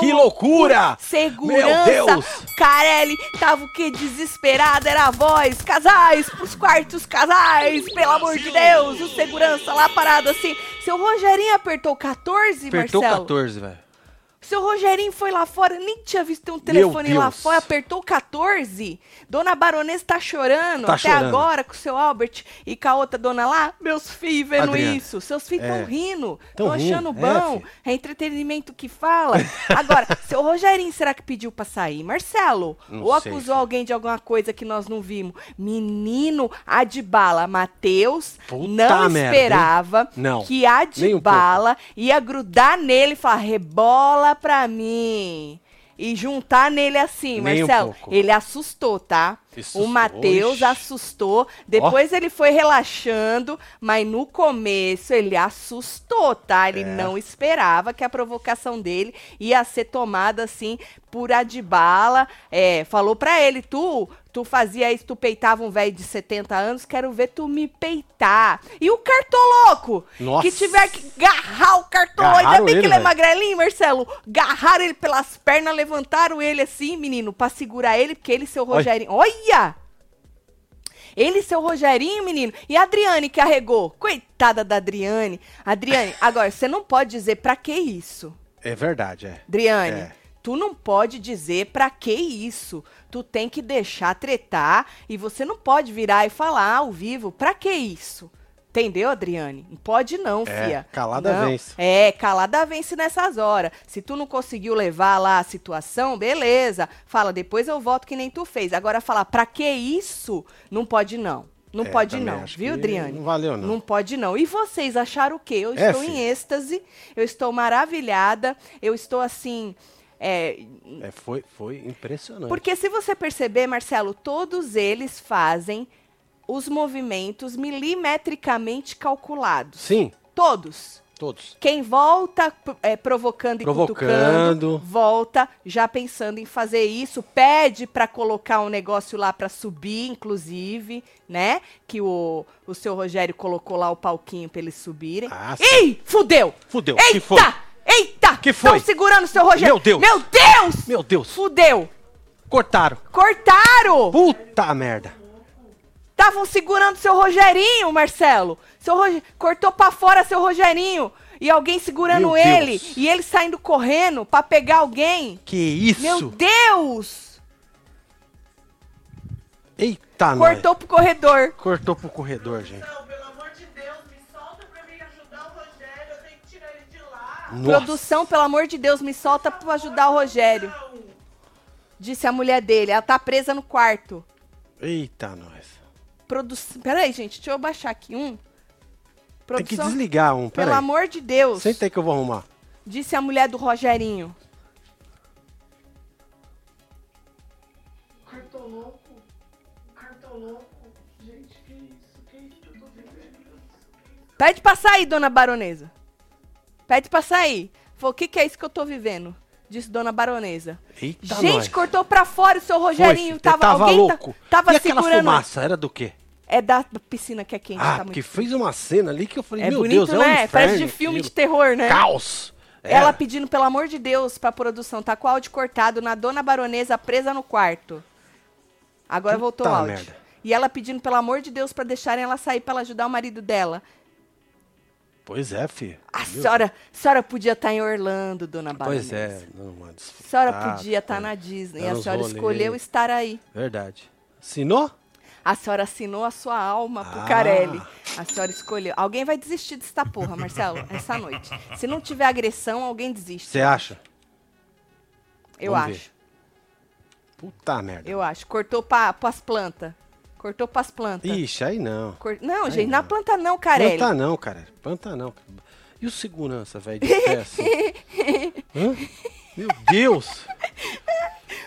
Que loucura! Segurança! Meu Deus! Carelli tava o que? Desesperada, era a voz. Casais, pros quartos, casais! Pelo amor de Deus! O segurança lá parado assim. Seu Rogerinho apertou 14, Apertou Marcelo? 14, velho. Seu Rogerinho foi lá fora, nem tinha visto um telefone lá fora, apertou 14. Dona Baronesa tá chorando Tá até chorando. agora com o seu Albert e com a outra dona lá. Meus filhos vendo Adriana. isso. Seus filhos É. tão rindo, Tão tão achando é, bom. filho. É, entretenimento que fala. Agora, seu Rogerinho, será que pediu pra sair? Marcelo, Não ou sei, acusou filho. alguém de alguma coisa que nós não vimos? Menino Adbala, Matheus Puta não merda, hein? esperava Não, que nem um Adbala ia grudar nele e falar, rebola pra mim. E juntar nele assim, Nem um Marcelo. pouco. ele assustou, tá? Assustou, O Matheus assustou. Depois ele foi relaxando, mas no começo ele assustou, tá? Ele É. não esperava que a provocação dele ia ser tomada assim por Adbala. É, falou pra ele, tu, tu fazia isso, tu peitava um velho de 70 anos, quero ver tu me peitar. E o cartoloco, Nossa. que tiver que agarrar o cartoloco, ainda bem que ele, ele é velho. magrelinho, Marcelo. Agarraram ele pelas pernas, levantaram ele assim, menino, pra segurar ele, porque ele e seu Olha. Rogerinho. Olha! Ele e seu Rogerinho, menino. E a Adriane que arregou. Coitada da Adriane. Adriane, agora, você não pode dizer pra que isso. É verdade, é. Adriane, É. tu não pode dizer pra que isso. Tu tem que deixar tretar e você não pode virar e falar ao vivo pra que isso. Entendeu, Adriane? Não pode não, É, fia. calada Não. vence. É, calada vence nessas horas. Se tu não conseguiu levar lá a situação, beleza. Fala, depois eu volto que nem tu fez. Agora falar, pra que isso? Não pode não. Não É, pode não, viu, Adriane? não valeu, não. Não pode não. E vocês acharam o quê? Eu É, estou em êxtase, eu estou maravilhada, eu estou assim... é, É, foi, foi impressionante. porque se você perceber, Marcelo, todos eles fazem os movimentos milimetricamente calculados. Sim, Todos. todos. Quem volta é, provocando e Provocando. cutucando, volta já pensando em fazer isso, pede pra colocar um negócio lá pra subir, inclusive, né? Que o, o seu Rogério colocou lá o palquinho pra eles subirem. Ah. Ih, fudeu! Fudeu, Eita! que foi? Eita! Que foi? Tão segurando o seu Rogério. Meu Deus! Meu Deus! Meu Deus, Fudeu! cortaram. Cortaram! Puta merda. Estavam segurando seu Rogerinho, Marcelo. Seu Roge... Cortou pra fora seu Rogerinho. E alguém segurando Meu ele. Deus. E ele saindo correndo pra pegar alguém. Que isso? Meu Deus! Eita, nós. Cortou pro corredor. Cortou pro corredor, gente. Nossa. Produção, pelo amor de Deus, me solta pra ajudar o Rogério. Disse a mulher dele. Ela tá presa no quarto. Eita, nós. Produção. Peraí, gente. Deixa eu baixar aqui um. Tem que Produção. desligar um, Pelo peraí. amor de Deus. Senta aí que eu vou arrumar. Disse a mulher do Rogerinho. Cartoloco, cartoloco. Gente, que isso? Que isso que eu tô vivendo? Pede pra sair, dona baronesa. Pede pra sair. Falou, o que, que é isso que eu tô vivendo? Disse dona baronesa. Eita, Gente, nós. cortou pra fora o seu Foi, Rogerinho. filho, tava, tava tá- louco. tava e aquela segurando. fumaça, era do quê? É da piscina que é quente. Ah, tá muito... fez uma cena ali que eu falei, É meu bonito, Deus, é um né? inferno Parece de filme aquilo. de terror, né? Caos. É. Ela pedindo, pelo amor de Deus, pra produção. Tá com o áudio cortado na dona baronesa presa no quarto. Agora Puta voltou o áudio. merda. E ela pedindo, pelo amor de Deus, pra deixarem ela sair pra ela ajudar o marido dela. Pois é, filho. A Meu senhora, a senhora podia estar em Orlando, dona baronesa. Pois é, não. A senhora podia estar foi. na Disney. A senhora escolheu estar aí. Verdade. Assinou? A senhora assinou a sua alma pro Ah. Carelli. A senhora escolheu. Alguém vai desistir desta porra, Marcelo, essa noite. Se não tiver agressão, alguém desiste. Você acha? Eu Vamos acho. ver. Puta merda. Eu acho. Cortou pra, pras plantas. Cortou pras plantas. Ixi, aí não. Não, Aí gente, na não. planta não, Carelli. Planta não, cara. Planta não. E o segurança, velho, de? Hã? Meu Deus!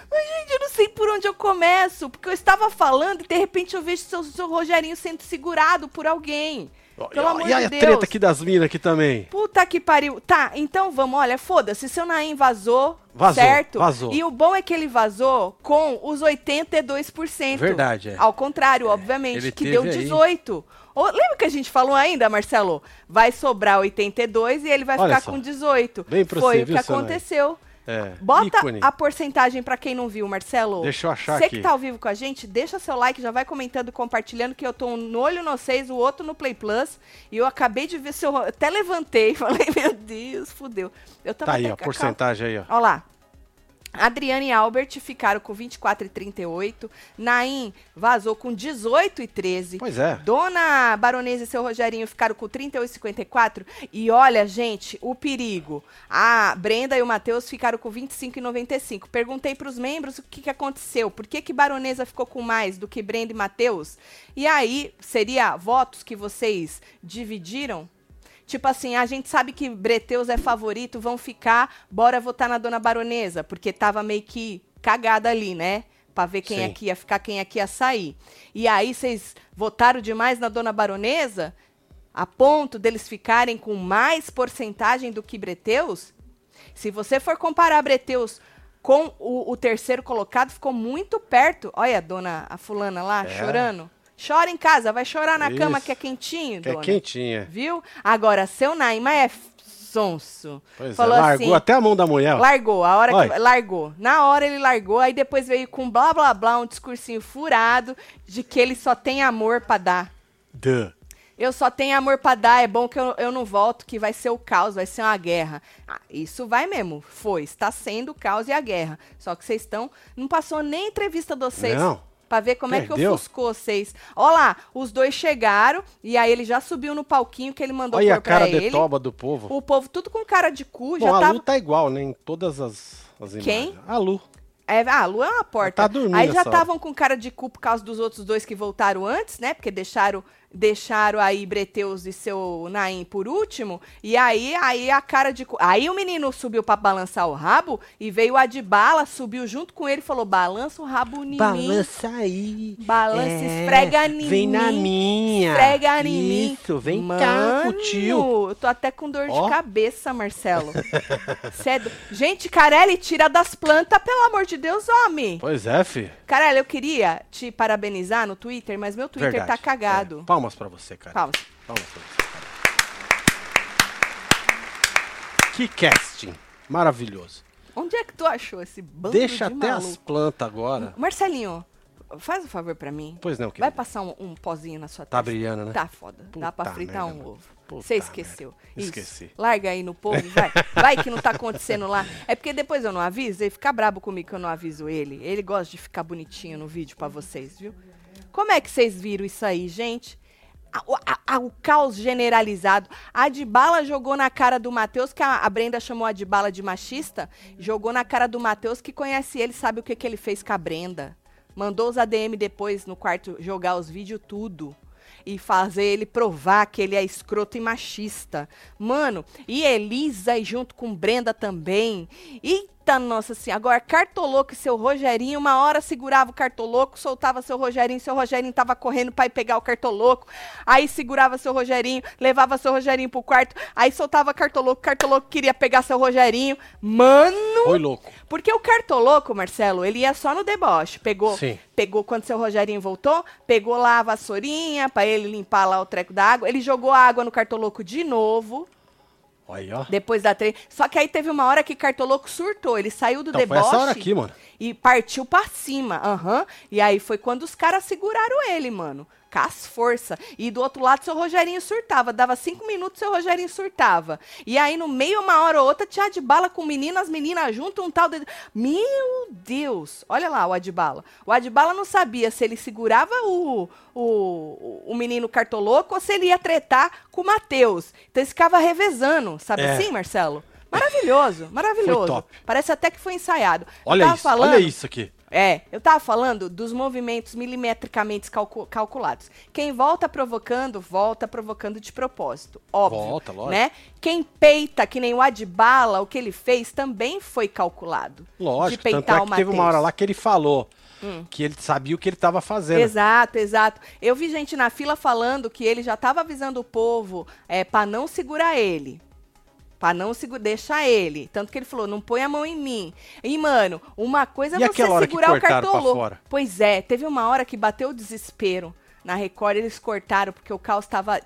Mas, gente, eu não sei por onde eu começo. Porque eu estava falando e de repente eu vejo seu, seu Rogerinho sendo segurado por alguém. Pelo amor e aí de a Deus. treta aqui das minas aqui também? Puta que pariu. Tá, então vamos, olha, foda-se. Seu Naim vazou, Vazou, certo? vazou. E o bom é que ele vazou com os 82%. Verdade, é. Ao contrário, obviamente, ele que deu aí- 18. Ô, lembra que a gente falou ainda, Marcelo? Vai sobrar 82 e ele vai Olha ficar só. com 18. Bem pra Foi você, o que viu, aconteceu. É. Bota ícone. a porcentagem pra quem não viu, Marcelo. Deixa eu achar Você aqui. que tá ao vivo com a gente, deixa seu like, já vai comentando, compartilhando, que eu tô um olho no 6, o outro no Play Plus. E eu acabei de ver seu. Até levantei, falei, meu Deus, fudeu. Eu tava Tá aí, ó, a porcentagem aí, ó. Olha lá. Adriane e Albert ficaram com 24 e 38. Naim vazou com 18 e 13. Pois é. Dona Baronesa e seu Rogerinho ficaram com 38 e 54. E olha, gente, o perigo. A Brenda e o Matheus ficaram com 25 e 95. Perguntei para os membros o que, que aconteceu. Por que, que Baronesa ficou com mais do que Brenda e Matheus? E aí, seria votos que vocês dividiram? Tipo assim, a gente sabe que Breteus é favorito, vão ficar, bora votar na Dona Baronesa, porque tava meio que cagada ali, né? Pra ver quem Sim. é que ia ficar, quem que ia sair. E aí vocês votaram demais na Dona Baronesa, a ponto deles ficarem com mais porcentagem do que Breteus? Se você for comparar Breteus com o, o terceiro colocado, ficou muito perto. Olha a dona, a fulana lá, É. chorando. Chora em casa, vai chorar na cama Isso. que é quentinho, Que é dona. quentinha. Viu? Agora, seu Naima é sonso. Pois Falou é, largou assim, até a mão da mulher. largou, a hora que Olha. largou. Na hora ele largou, aí depois veio com blá blá blá, um discursinho furado de que ele só tem amor pra dar. Duh. Eu só tenho amor pra dar, é bom que eu, eu não volto, que vai ser o caos, vai ser uma guerra. Ah, isso vai mesmo, foi, está sendo o caos e a guerra. Só que vocês estão, não passou nem entrevista de vocês. Não. Pra ver como é que Perdeu. ofuscou vocês. Ó lá, os dois chegaram e aí ele já subiu no palquinho que ele mandou Olha a cara de toba do povo. O povo tudo com cara de cu, Bom, já a tava... Lu tá igual, né? Em todas as, as imagens. Quem? A Lu. É, ah, a Lu é uma porta. Ela tá dormindo Aí já estavam com cara de cu por causa dos outros dois que voltaram antes, né? Porque deixaram deixaram aí Breteus e seu Naim por último. E aí, aí a cara de. Aí o menino subiu pra balançar o rabo e veio o Adibala, subiu junto com ele e falou: balança o rabo em mim. Balança aí. Balança, É, esfrega em Vem mim. na minha. Esfrega em mim. Isso, vem Mano, cá tio. Eu tô até com dor Ó. de cabeça, Marcelo. Cedo. Gente, Carelli, tira das plantas, pelo amor de Deus, homem. Pois é, fi. Carelli, eu queria te parabenizar no Twitter, mas meu Twitter Verdade. tá cagado. É. Palmas pra você, cara. Palmas. Palmas pra você, cara. Que casting. Maravilhoso. Onde é que tu achou esse bando Deixa de até maluco? as plantas agora. Marcelinho, faz um favor pra mim. Pois não, Vai querido. passar um, um pozinho na sua Tá testa. brilhando, né? Tá foda. Dá pra Puta fritar merda, um ovo. Puta Você esqueceu. merda. Isso. Esqueci. Larga aí no povo, vai. Vai que não tá acontecendo lá. É porque depois eu não aviso, ele fica brabo comigo que eu não aviso ele. Ele gosta de ficar bonitinho no vídeo pra vocês, viu? Como é que vocês viram isso aí, gente? A- a- o caos generalizado. A Adbala jogou na cara do Matheus, que a, a Brenda chamou a Adbala de machista, jogou na cara do Matheus, que conhece ele, sabe o que, que ele fez com a Brenda. Mandou os ADM depois no quarto jogar os vídeos tudo. E fazer ele provar que ele é escroto e machista. Mano, e Elisa e junto com Brenda também. Eita, nossa senhora. Agora, Cartoloco e seu Rogerinho, uma hora segurava o Cartoloco, soltava seu Rogerinho, seu Rogerinho tava correndo pra ir pegar o Cartoloco. Aí segurava seu Rogerinho, levava seu Rogerinho pro quarto, aí soltava Cartoloco, Cartoloco queria pegar seu Rogerinho. Mano, Foi louco. porque o cartoloco, Marcelo, ele ia só no deboche. Pegou, Sim. pegou quando seu Rogerinho voltou, pegou lá a vassourinha pra ele limpar lá o treco da água. Ele jogou a água no cartoloco de novo, aí, ó. depois da tre... Só que aí teve uma hora que cartoloco surtou. Ele saiu do Então foi deboche essa hora aqui, mano. e partiu pra cima. Aham. E aí foi quando os caras seguraram ele, mano. Com as forças. E do outro lado, seu Rogerinho surtava. Dava cinco minutos, seu Rogerinho surtava. E aí, no meio, uma hora ou outra, tinha Adbala com meninas, as meninas junto, um tal de... Meu Deus! Olha lá o Adbala. O Adbala não sabia se ele segurava o, o, o menino cartoloco ou se ele ia tretar com o Matheus. Então, eles ficava revezando, sabe É. assim, Marcelo? Maravilhoso, maravilhoso. Parece até que foi ensaiado. Olha isso, falando, olha isso aqui. É, eu tava falando dos movimentos milimetricamente calcu- calculados. Quem volta provocando, volta provocando de propósito. Óbvio. Volta, lógico. Né? Quem peita, que nem o Adbala, o que ele fez, também foi calculado. Lógico, de tanto peitar é o que teve uma. Hum. hora lá que ele falou que ele sabia o que ele tava fazendo. Exato, exato. Eu vi gente na fila falando que ele já estava avisando o povo é, para não segurar ele. Pra não deixar ele. Tanto que ele falou, não põe a mão em mim. E, mano, uma coisa é você segurar o cartoloco. fora? Pois é, teve uma hora que bateu o desespero. Na Record eles cortaram porque o caos tava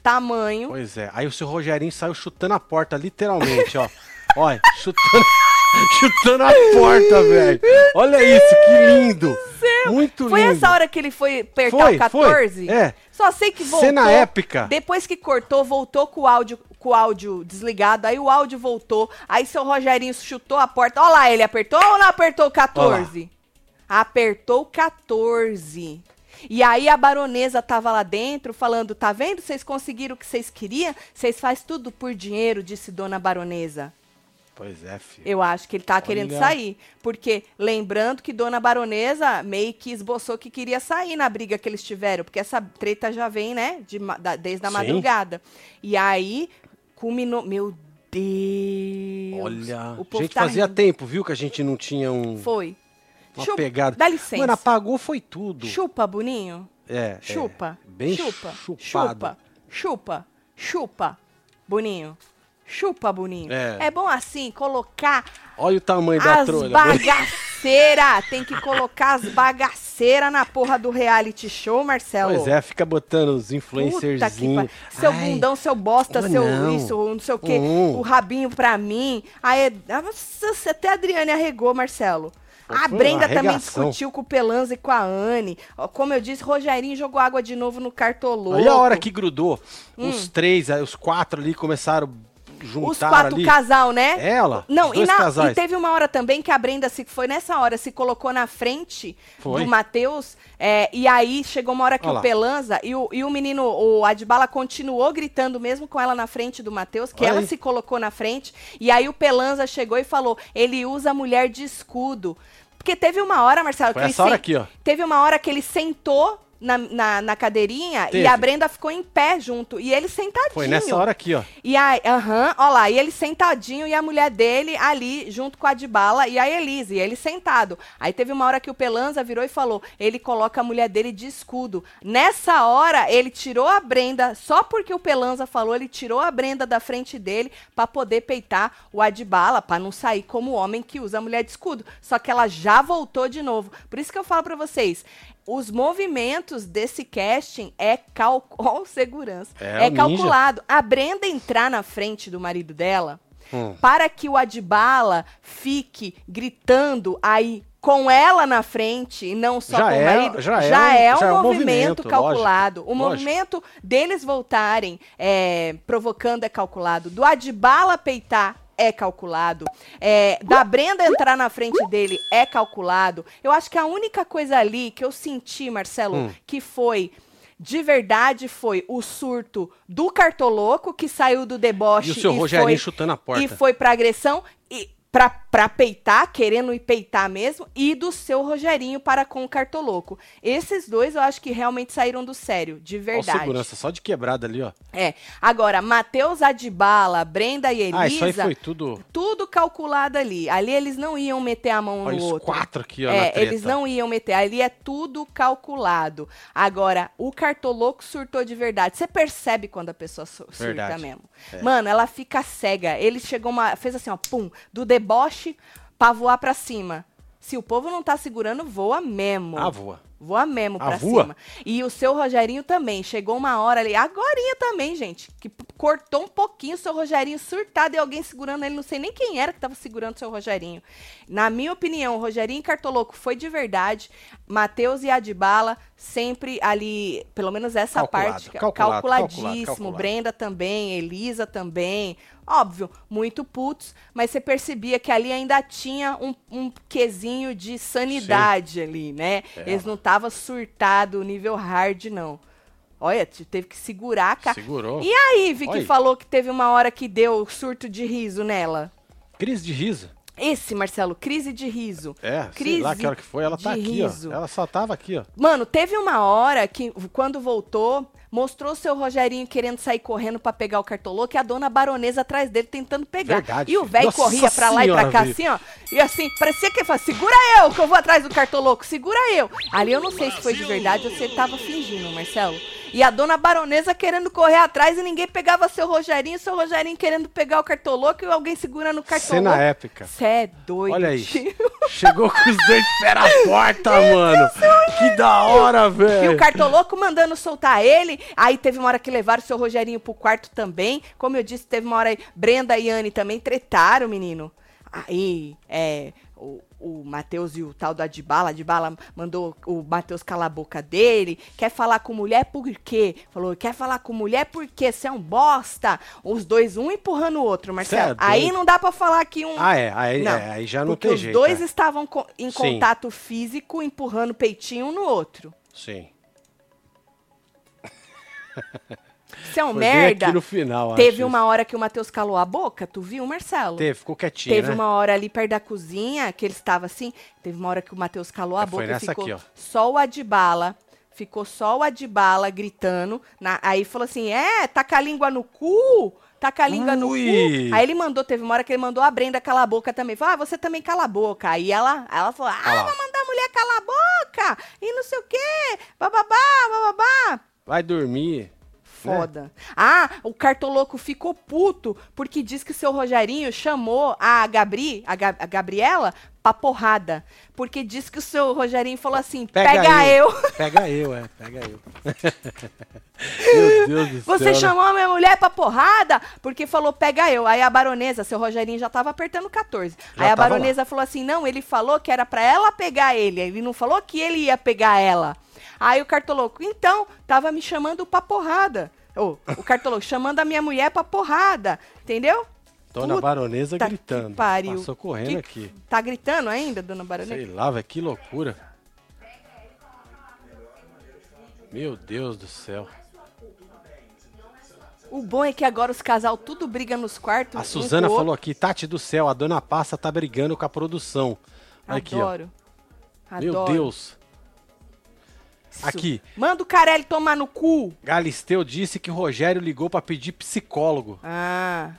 tamanho. Pois é. Aí o seu Rogerinho saiu chutando a porta, literalmente, ó. Olha, chutando, chutando a porta, velho. Olha isso, que lindo. Muito Foi lindo. essa hora que ele foi apertar Foi, o 14? foi, é. Só sei que voltou. Cena épica. Depois que cortou, voltou com o áudio, com o áudio desligado. Aí o áudio voltou. Aí seu Rogerinho chutou a porta. Olha lá, ele apertou ou não apertou o 14? Apertou o 14. E aí a baronesa tava lá dentro falando: tá vendo? Vocês conseguiram o que vocês queriam? Vocês fazem tudo por dinheiro, disse dona baronesa. Pois é, filho. Eu acho que ele tá querendo sair. Porque, lembrando que Dona Baronesa meio que esboçou que queria sair na briga que eles tiveram. Porque essa treta já vem, né? de da- desde a madrugada. E aí, culminou. Meu Deus! Olha, o povo gente, tá fazia rindo. tempo, viu, que a gente não tinha um, Foi. uma Chupa, pegada. Dá licença. Mano, apagou foi tudo. Chupa, Boninho. É, é, Chupa. bem chupa. chupado. Chupa. Chupa. Chupa. Boninho. Chupa, Boninho. É. bom assim colocar Olha o tamanho da as trolha. bagaceiras. Tem que colocar as bagaceiras na porra do reality show, Marcelo. Pois é, fica botando os pariu. Seu Ai, bundão, seu bosta, oh, seu não. isso, não sei o quê, Hum. o rabinho pra mim. Aí, nossa, até a Adriane arregou, Marcelo. A Brenda também discutiu com o Pelanza e com a Anne. Como eu disse, Rogerinho jogou água de novo no cartoloco. Aí a hora que grudou, os três, os quatro ali começaram a juntar Hum. Os quatro ali. casal, né? Ela, Não, e, na- e teve uma hora também que a Brenda se foi nessa hora, se colocou na frente Foi. do Matheus. é, e aí chegou uma hora que Olha o lá. Pelanza e o, e o menino, o Adbala, continuou gritando mesmo com ela na frente do Matheus, que Olha ela aí. se colocou na frente. E aí o Pelanza chegou e falou: ele usa a mulher de escudo. Porque teve uma hora, Marcelo, Foi que ele essa hora sen- aqui, ó. Teve uma hora que ele sentou na, na, na cadeirinha Teve. e a Brenda ficou em pé junto. E ele sentadinho. Foi nessa hora aqui, ó. E aí, aham, ó lá, e ele sentadinho e a mulher dele ali, junto com a Dibala e a Elise, e ele sentado. Aí teve uma hora que o Pelanza virou e falou: ele coloca a mulher dele de escudo. Nessa hora, ele tirou a Brenda, só porque o Pelanza falou, ele tirou a Brenda da frente dele pra poder peitar o Adbala, pra não sair como o homem que usa a mulher de escudo. Só que ela já voltou de novo. Por isso que eu falo pra vocês. Os movimentos desse casting é calculado. segurança. É, É, o ninja. calculado. A Brenda entrar na frente do marido dela Hum. para que o Adbala fique gritando aí com ela na frente e não só Já com é- o marido, já é já um- é um, já é um movimento, movimento, calculado. lógico, o lógico. movimento deles voltarem é, provocando é calculado. Do Adbala peitar é calculado. É, da Brenda entrar na frente dele é calculado. Eu acho que a única coisa ali que eu senti, Marcelo, Hum. que foi de verdade foi o surto do cartoloco que saiu do deboche E o seu Rogerinho foi, chutando a porta. e foi pra agressão e pra, pra peitar, querendo ir peitar mesmo, e do seu Rogerinho para com o cartoloco. Esses dois eu acho que realmente saíram do sério, de Ó, verdade. segurança, só de quebrada ali, ó. É. Agora, Matheus Adibala, Brenda e Elisa, Ah, isso aí foi tudo. tudo calculado ali. Ali eles não iam meter a mão Olha no os outro. quatro aqui, ó, É, eles não iam meter. Ali é tudo calculado. Agora, o cartoloco surtou de verdade. Você percebe quando a pessoa su- surta Verdade. mesmo. É. Mano, ela fica cega. Ele chegou uma. fez assim, ó, pum, do deboche pra voar pra cima. Se o povo não tá segurando, voa mesmo. Ah, voa. Voa mesmo Ah, pra voa? cima. E o seu Rogerinho também. Chegou uma hora ali, agorinha também, gente, que cortou um pouquinho o seu Rogerinho surtado e alguém segurando ele. Não sei nem quem era que tava segurando o seu Rogerinho. Na minha opinião, o Rogerinho e Cartoloco foi de verdade. Matheus e Adbala sempre ali, pelo menos essa Calculado, parte, ca- calculado, calculadíssimo. calculado, calculado. Brenda também, Elisa também. Óbvio, muito putos, mas você percebia que ali ainda tinha um, um quesinho de sanidade ali, né? É. Eles não estavam surtado nível hard, não. Olha, te- teve que segurar a cara. Segurou. E aí, Vicky Olha. falou que teve uma hora que deu surto de riso nela. Crise de riso. Esse, Marcelo, crise de riso. É, crise sei lá que hora que foi. Ela tá de aqui, riso. ó. Ela só tava aqui, ó. Mano, teve uma hora que, quando voltou, mostrou seu Rogerinho querendo sair correndo pra pegar o cartoloco e a dona baronesa atrás dele tentando pegar. Verdade, e o velho corria pra lá e pra cá assim, ó. E assim, parecia que ele falava, segura eu, que eu vou atrás do cartoloco, segura eu. Ali eu não sei se foi de verdade ou se ele tava fingindo, Marcelo. E a dona baronesa querendo correr atrás e ninguém pegava seu Rogerinho, seu Rogerinho querendo pegar o cartoloco e alguém segurando o cartoloco. Cena épica. Cê é doido. Olha aí. Chegou com os dentes pera a porta, mano. Que da hora, E o velho. cartoloco mandando soltar ele. Aí teve uma hora que levaram o seu Rogerinho pro quarto também. Como eu disse, teve uma hora aí, Brenda e Anne também tretaram, menino. Aí, é, o, o Matheus e o tal do Adibala, Adibala mandou o Matheus calar a boca dele. Quer falar com mulher por quê? Falou, quer falar com mulher por quê? Você é um bosta. Os dois, um empurrando o outro, Marcelo. É aí não dá pra falar que um... Ah, é. Aí, Não, é, aí já não tem os jeito. dois é. estavam co- em Sim. contato físico, empurrando o peitinho um no outro. Sim. Você é um Foi merda. aqui no final, Teve acho uma hora que o Matheus calou a boca, tu viu, Marcelo? Teve, ficou quietinho, Teve né? uma hora ali perto da cozinha, que ele estava assim, teve uma hora que o Matheus calou a É, foi boca e nessa ficou aqui, ó. só o Adibala. Ficou só o Adibala gritando. na- aí falou assim: é, tá com a língua no cu? Tá com a língua no Ui. cu? Aí ele mandou, teve uma hora que ele mandou a Brenda calar a boca também. Falou, ah, você também cala a boca. Aí ela, ela falou, ah, lá. vou mandar a mulher calar a boca. E não sei o quê. Bababá, bababá. Vai dormir. Foda. Ah, o cartoloco ficou puto porque diz que o seu Rogerinho chamou a Gabri, a, Ga- a Gabriela, pra porrada. Porque diz que o seu Rogerinho falou assim: pega, eu. Pega eu, é. Pega eu. Meu Deus do Você céu. né? chamou a minha mulher pra porrada porque falou pega eu. Aí a baronesa, seu Rogerinho já tava apertando 14. Já Aí a baronesa falou assim: não, ele falou que era pra ela pegar ele. Ele não falou que ele ia pegar ela. Aí o cartoloco, então, tava me chamando pra porrada. Ô, o cartoloco chamando a minha mulher pra porrada. Entendeu? Dona Puta Baronesa que gritando. pariu. Passou correndo Que- aqui. Tá gritando ainda, dona baronesa? Sei lá, velho, que loucura. Meu Deus do céu. O bom é que agora os casal tudo briga nos quartos. A Suzana falou aqui, Tati do céu, a dona Passa tá brigando com a produção. Aqui, ó. Adoro. Meu Adoro. Deus. Aqui. Manda o Carelli tomar no cu. Galisteu disse que o Rogério ligou pra pedir psicólogo. Ah.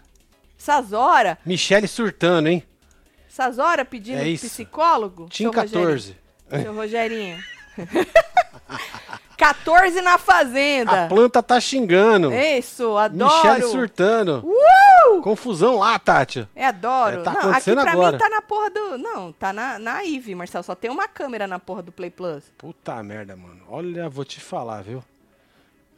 Essas horas, Michele surtando, hein? essas horas pedindo É psicólogo. Tim seu Rogerinho. 14. Seu Rogerinho. 14 na fazenda. A planta tá xingando. Isso, adoro. Michele surtando. Uh! Confusão lá, Tati. É, adoro. É, tá não, aqui pra agora. mim tá na porra do. Não, tá na, na Ive, Marcelo. Só tem uma câmera na porra do Play Plus. Puta merda, mano. Olha, vou te falar, viu?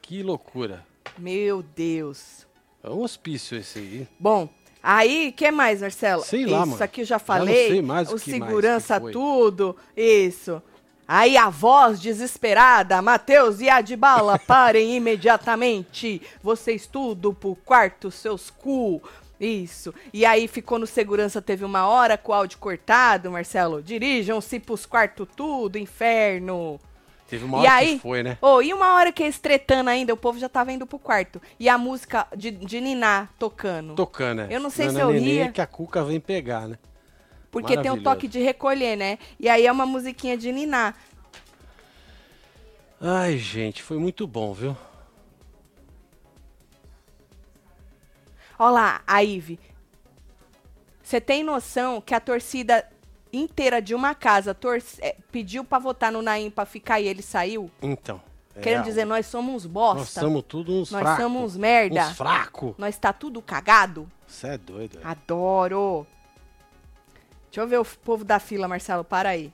Que loucura. Meu Deus. É um hospício esse aí. Bom, aí, que mais, Marcelo? Sei lá, Isso mano. aqui eu já Já não falei. sei mais o o mais segurança, foi. tudo. Isso. Aí a voz desesperada, Matheus e Adbala, parem imediatamente. Vocês tudo pro quarto, seus cu. Isso. E aí ficou no segurança, teve uma hora com o áudio cortado, Marcelo. Dirijam-se pros quartos tudo, inferno. Teve uma E hora aí? que foi, né? Ô, e uma hora que eles tretando ainda, o povo já tava indo pro quarto. E a música de, de Niná tocando. Tocando, né? Eu não sei se eu ria. que a Cuca vem pegar, né? Porque tem Maravilhoso. toque de recolher, né? E aí é uma musiquinha de Niná. Ai, gente, foi muito bom, viu? Ó lá, a Ive. Você tem noção que a torcida inteira de uma casa é, pediu pra votar no Naim pra ficar e ele saiu? Então. é, Querendo dizer, nós somos bosta. Nós somos tudo uns Nós fracos. somos uns merda. Uns fracos. Nós tá tudo cagado. Você é doido. velho. Adoro. Deixa eu ver o povo da fila, Marcelo, para aí.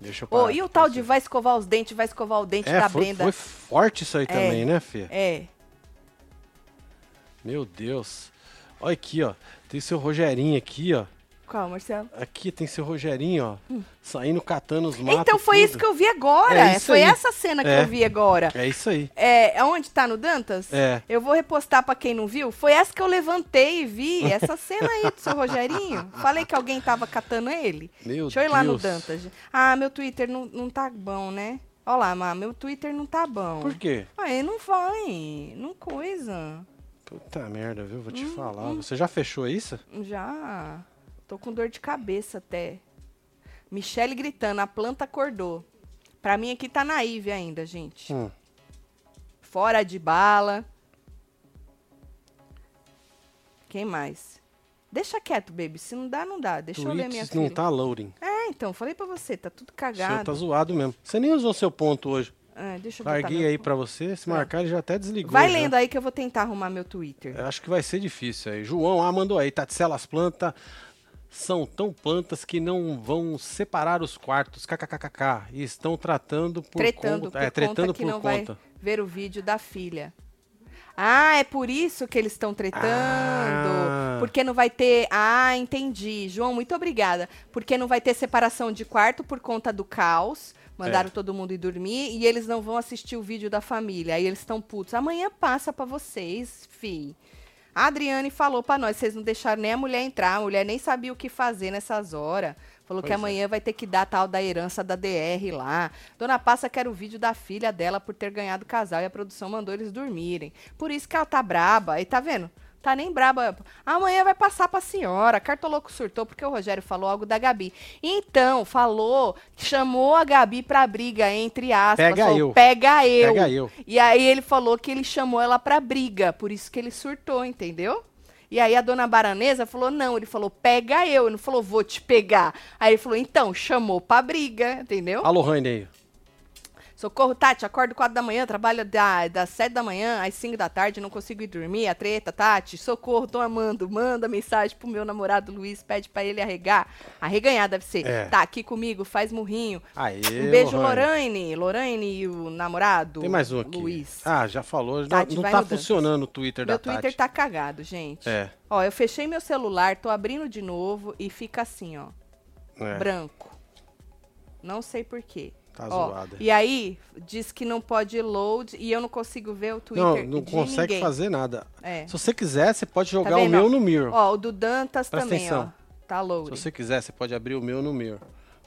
Deixa eu parar e o tal de vai escovar os dentes, vai escovar o dente É, da foi, Brenda? foi forte isso aí também, né, Fê? É. Meu Deus. Olha aqui, ó. Tem seu Rogerinho aqui, ó. Qual, Marcelo? Aqui tem seu Rogerinho, ó. Saindo catando os matos. então foi isso que eu vi agora. É foi aí. essa cena que É. eu vi agora. É isso aí. É, onde tá no Dantas? É. Eu vou repostar pra quem não viu. Foi essa que eu levantei e vi. Essa cena aí do seu Rogerinho. Falei que alguém tava catando ele. Meu Deixa eu ir lá no Deus. Dantas. Ah, meu Twitter não, não tá bom, né? Olha lá, Má, meu Twitter não tá bom. Por quê? Aí não vai. Não coisa. Puta merda, viu? Vou te Hum, falar. Você já fechou isso? Já. Tô com dor de cabeça até. Michele gritando, a planta acordou. Pra mim aqui tá na Ive ainda, gente. Hum. Fora de bala. Quem mais? Deixa quieto, baby. Se não dá, não dá. Deixa eu ler minha Tweets filha. não tá loading. É, então, falei pra você, tá tudo O seu cagado. tá zoado mesmo. Você nem usou seu ponto hoje. Ah, deixa eu Larguei meu- aí pra você. Se marcar, ele já até desligou. Vai já. lendo aí que eu vou tentar arrumar meu Twitter. Eu acho que vai ser difícil aí. João ah, mandou aí. Taticela, as plantas são tão plantas que não vão separar os quartos. KKKKK. E estão tratando por tretando conta. por é, tretando conta que por não conta. vai ver o vídeo da filha. Ah, é por isso que eles estão tretando. Ah. Porque não vai ter. Ah, entendi. João, muito obrigada. Porque não vai ter separação de quarto por conta do caos. Mandaram É. todo mundo ir dormir e eles não vão assistir o vídeo da família. Aí eles estão putos. Amanhã passa pra vocês, fi. A Adriane falou pra nós, vocês não deixaram nem a mulher entrar, a mulher nem sabia o que fazer nessas horas. Falou que Pois é. amanhã vai ter que dar tal da herança da DR lá. Dona Passa quer o vídeo da filha dela por ter ganhado o casal e a produção mandou eles dormirem. Por isso que ela tá braba. Aí tá vendo? Tá nem braba. Amanhã vai passar pra senhora. Cartoloco surtou porque o Rogério falou algo da Gabi. Então, falou, chamou a Gabi pra briga, entre aspas. Pega falou, eu. Pega eu. Pega eu. E aí ele falou que ele chamou ela pra briga, por isso que ele surtou, entendeu? E aí a dona Baranesa falou, não, ele falou, pega eu, ele não falou, vou te pegar. Aí ele falou, então, chamou pra briga, entendeu? Alô, Raine aí. Socorro, Tati, acordo 4 da manhã, trabalho da, das 7 da manhã às 5 da tarde, não consigo ir dormir, a treta, Tati, socorro, tô amando, manda mensagem pro meu namorado Luiz, pede pra ele arregar, arreganhar deve ser, É. tá aqui comigo, faz murrinho. Aê, Um beijo. Lorraine, Lorraine e o namorado, Tem mais um aqui. Luiz. Ah, já falou. Não, Tati, não vai tá mudando. funcionando o Twitter Meu da Twitter Tati. tá cagado, gente. É. Ó, eu fechei meu celular, tô abrindo de novo e fica assim, ó, é. branco. Não sei por quê. Tá Ó, zoado. e aí, diz que não pode load e eu não consigo ver o Twitter Não, não consegue ninguém. fazer nada. É. Se você quiser, você pode jogar o vendo, meu no Mirror. Ó, o do Dantas Presta também, atenção. ó. Tá Se load. você quiser, você pode abrir o meu no Mirror.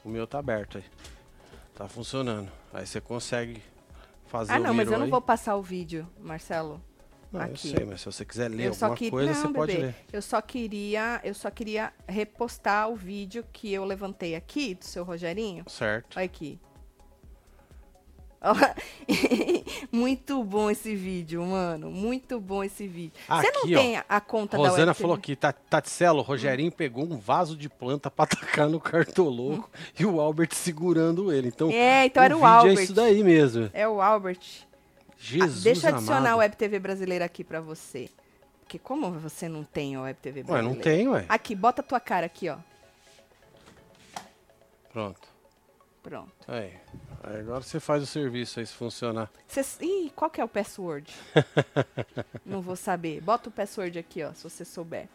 O meu tá aberto aí. Tá funcionando. Aí você consegue fazer Ah, o não, mas eu não aí. vou passar o vídeo, Marcelo. Não, eu sei, mas se você quiser ler eu alguma queria, coisa, não, você pode bebê, ler. eu só queria, eu só queria repostar o vídeo que eu levantei aqui do seu Rogerinho. Certo. Olha aqui. Muito bom esse vídeo, mano. Muito bom esse vídeo. Você não ó. tem a- conta da Rosana falou aqui, "Ta- Taticelo, o Rogerinho pegou um vaso de planta pra tacar no cartoloco e o Albert segurando ele. Então, É, então o era o Albert. é isso daí mesmo. É o Albert. Ah, Jesus Deixa eu adicionar amado. a Web TV brasileira aqui pra você. Porque como você não tem a Web TV Ué, brasileira? não tem, ué. Aqui, bota a tua cara aqui, ó. Pronto. Pronto. Aí. Aí agora você faz o serviço aí se funcionar. Cê... Ih, qual que é o password? não vou saber. Bota o password aqui, ó, se você souber.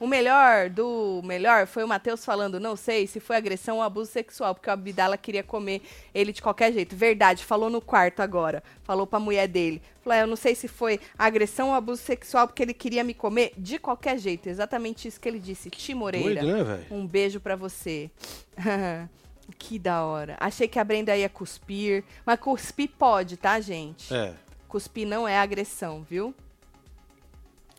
O melhor do melhor foi o Matheus falando, não sei se foi agressão ou abuso sexual, porque o Abdala queria comer ele de qualquer jeito. Verdade, falou no quarto agora. Falou pra mulher dele. Falou, é, eu não sei se foi agressão ou abuso sexual, porque ele queria me comer de qualquer jeito. Exatamente isso que ele disse. Ti Moreira. Doido, né? Um beijo pra você. que da hora. Achei que a Brenda ia cuspir. Mas cuspir pode, tá, gente? É. Cuspir não é agressão, viu?